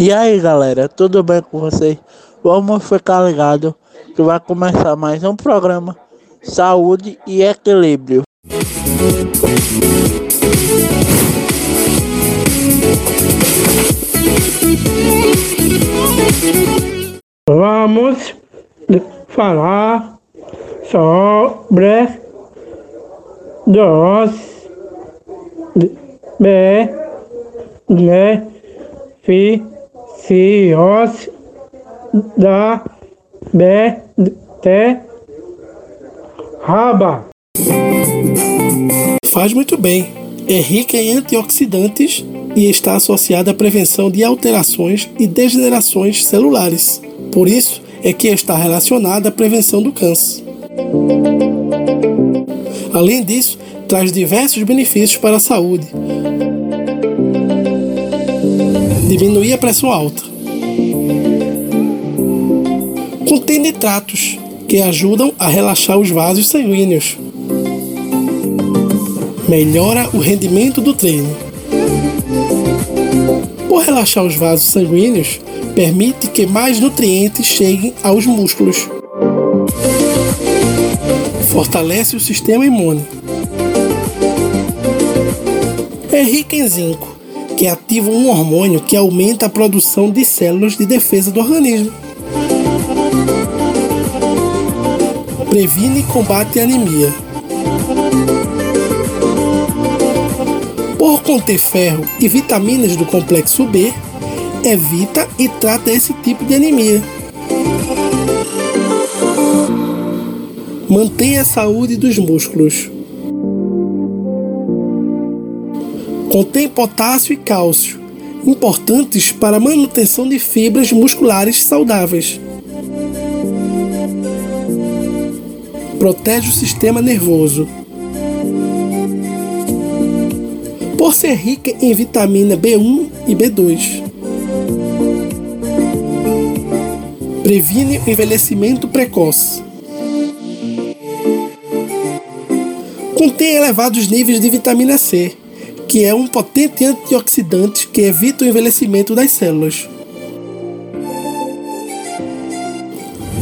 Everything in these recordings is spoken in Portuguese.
E aí galera, tudo bem com vocês? Vamos ficar ligado que vai começar mais um programa Saúde e Equilíbrio. Vamos falar sobre dos benefícios da beterraba. Faz muito bem. É rica em antioxidantes e está associada à prevenção de alterações e degenerações celulares. Por isso é que está relacionada à prevenção do câncer. Além disso, traz diversos benefícios para a saúde. Diminuir a pressão alta. Contém nitratos, que ajudam a relaxar os vasos sanguíneos. Melhora o rendimento do treino. Por relaxar os vasos sanguíneos, permite que mais nutrientes cheguem aos músculos. Fortalece o sistema imune. É rica em zinco, que ativa um hormônio que aumenta a produção de células de defesa do organismo. Previne e combate a anemia. Por conter ferro e vitaminas do complexo B, evita e trata esse tipo de anemia. Mantém a saúde dos músculos. Contém potássio e cálcio, importantes para a manutenção de fibras musculares saudáveis. protege o sistema nervoso. Por ser rica em vitamina B1 e B2. Previne o envelhecimento precoce. Contém elevados níveis de vitamina C, que é um potente antioxidante que evita o envelhecimento das células.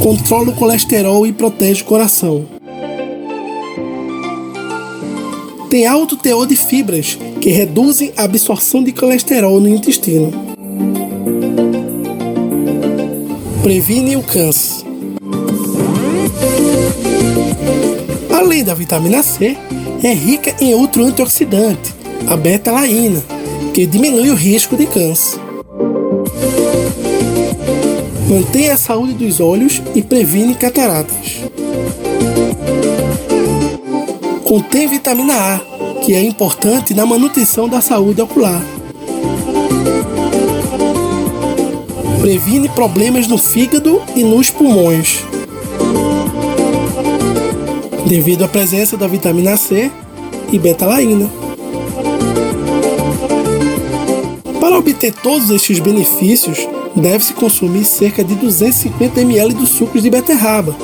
controla o colesterol e protege o coração. Tem alto teor de fibras que reduzem a absorção de colesterol no intestino. Previne o câncer. Além da vitamina C, é rica em outro antioxidante, a beta-laína, que diminui o risco de câncer mantém a saúde dos olhos e previne cataratas. Contém vitamina A, que é importante na manutenção da saúde ocular. Previne problemas no fígado e nos pulmões. Devido à presença da vitamina C e beta-laína. Para obter todos estes benefícios, deve-se consumir cerca de 250 ml dos sucos de beterraba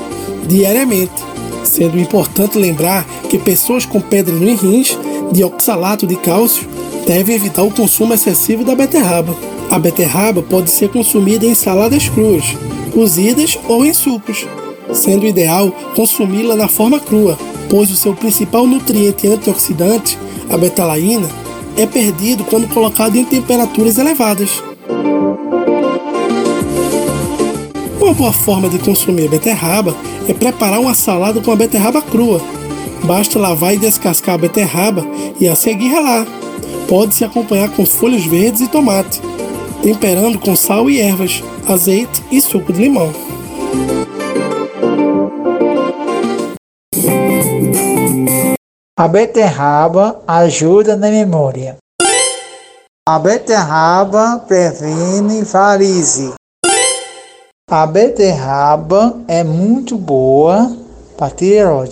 diariamente, sendo importante lembrar que pessoas com pedra nos rins de oxalato de cálcio devem evitar o consumo excessivo da beterraba. A beterraba pode ser consumida em saladas cruas, cozidas ou em sucos, sendo ideal consumi-la na forma crua, pois o seu principal nutriente antioxidante, a betalaína, é perdido quando colocado em temperaturas elevadas. Uma boa forma de consumir beterraba é preparar uma salada com a beterraba crua. Basta lavar e descascar a beterraba e a seguir ralar. Pode-se acompanhar com folhas verdes e tomate, temperando com sal e ervas, azeite e suco de limão. A beterraba ajuda na memória. A beterraba previne varize. A beterraba é muito boa para tireoide.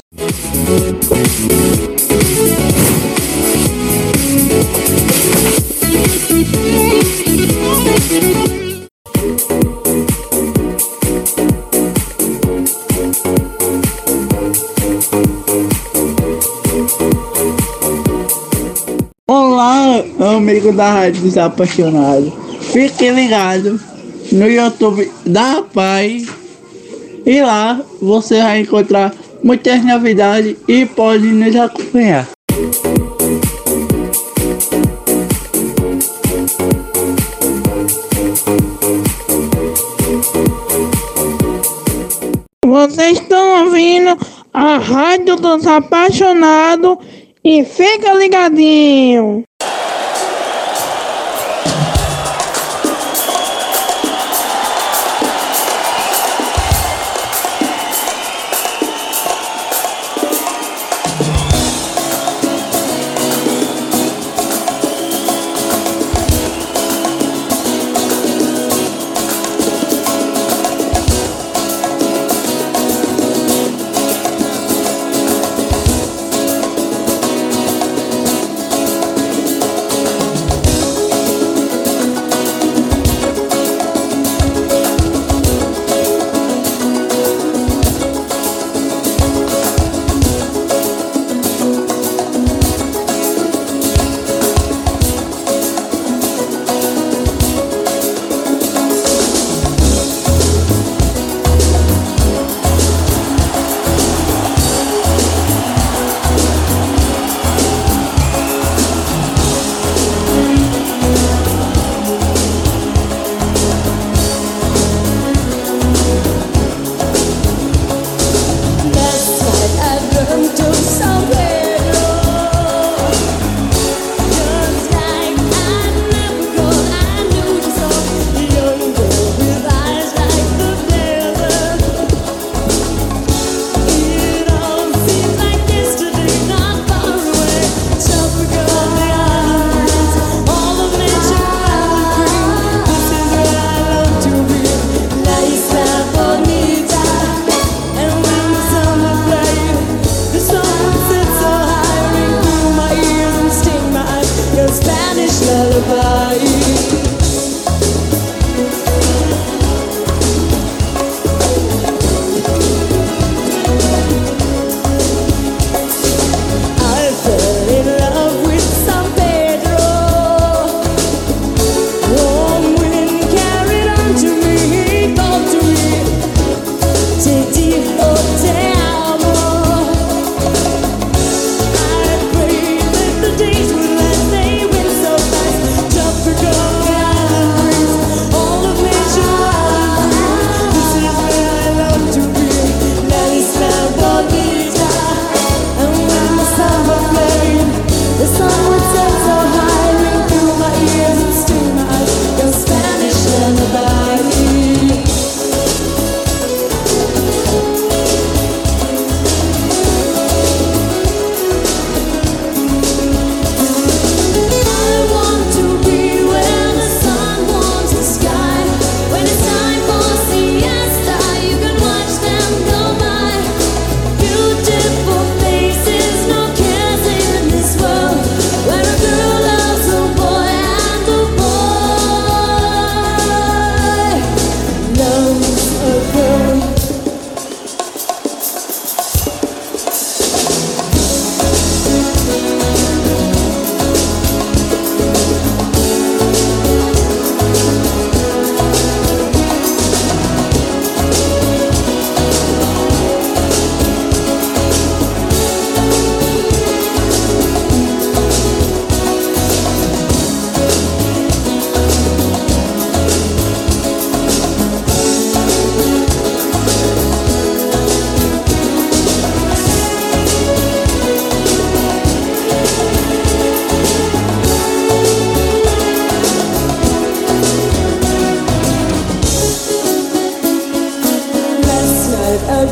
Amigo da Rádio dos Apaixonados. Fique ligado no YouTube da Pai e lá você vai encontrar muitas novidades e pode nos acompanhar. Vocês estão ouvindo a Rádio dos Apaixonados e fica ligadinho.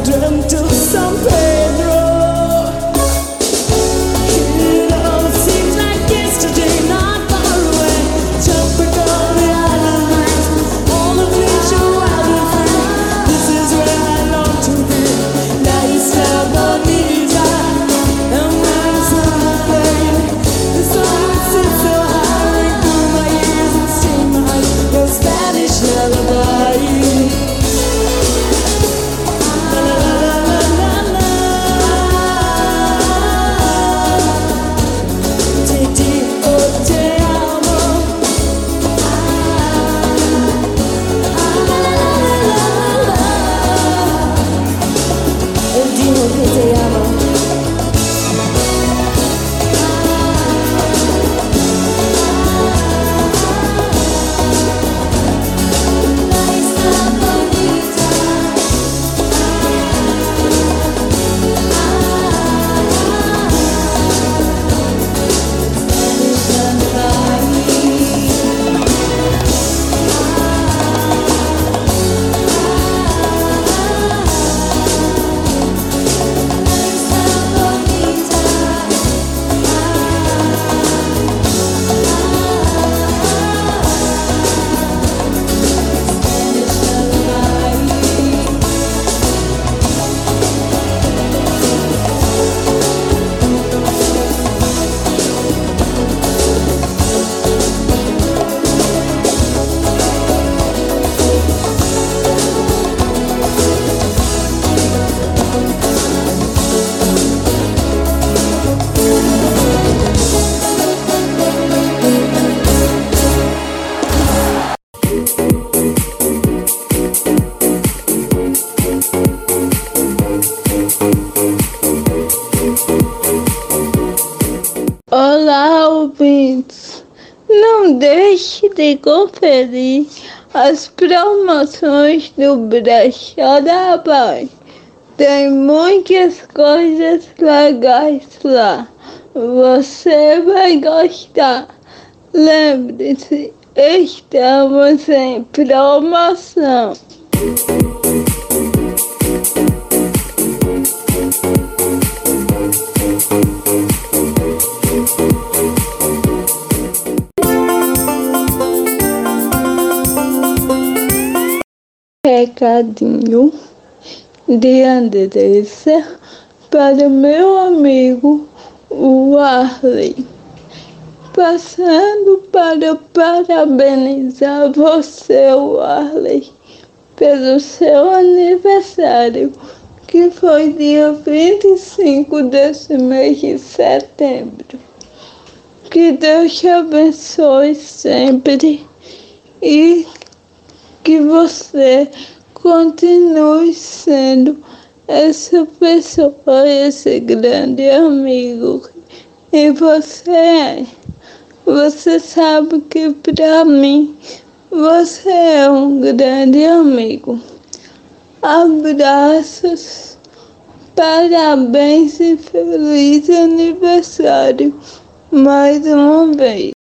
dreamt of something. Ouvintes, não deixe de conferir as promoções do Brechó da Paz. Tem muitas coisas legais lá. Você vai gostar. Lembre-se, estamos em promoção. Recadinho de Andressa para meu amigo Warley. Passando para parabenizar você, Warley, pelo seu aniversário, que foi dia 25 desse mês de setembro. Que Deus te abençoe sempre e você continue sendo essa pessoa, esse grande amigo e você é. Você sabe que para mim você é um grande amigo. Abraços, parabéns e feliz aniversário mais uma vez.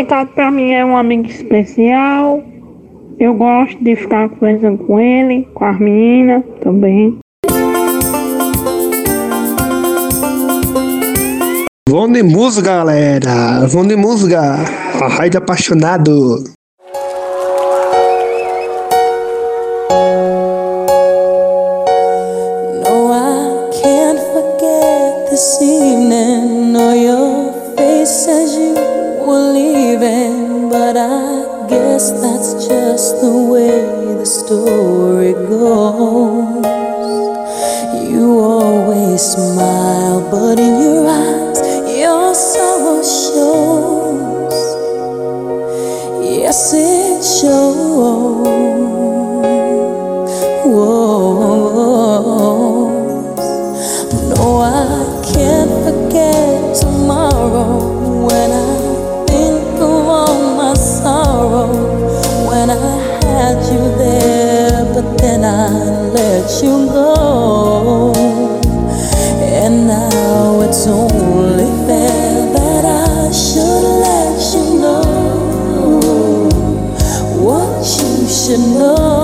Ricardo pra mim é um amigo especial. Eu gosto de ficar conversando com ele, com as meninas também. Vão de música, galera. Vão de música. A rádio apaixonado. Story goes. You always smile, but in And now it's only fair that I should let you know what you should know.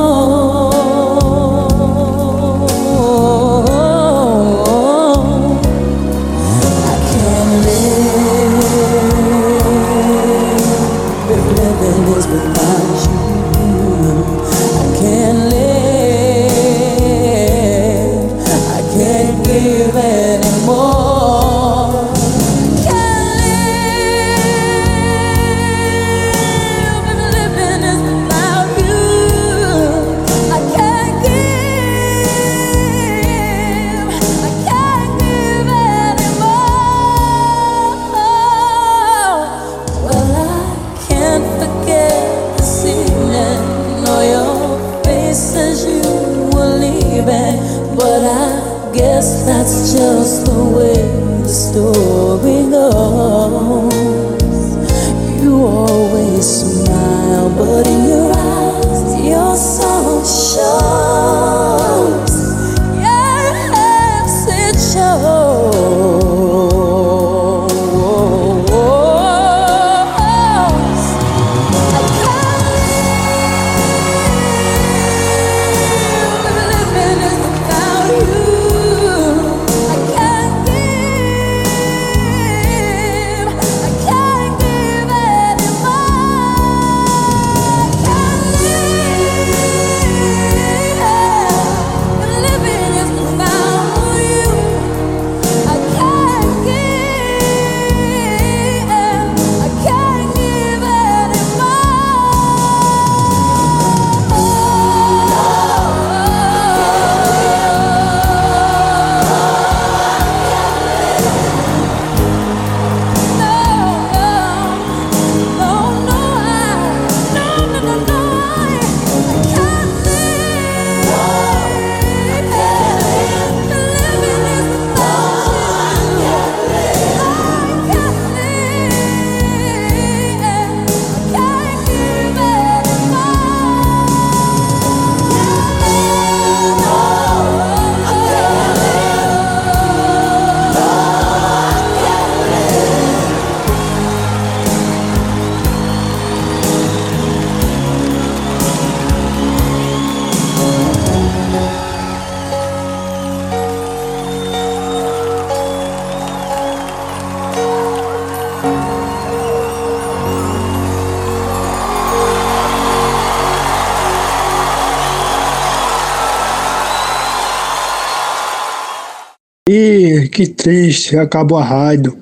Que triste, acabou a rádio.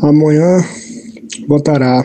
Amanhã voltará.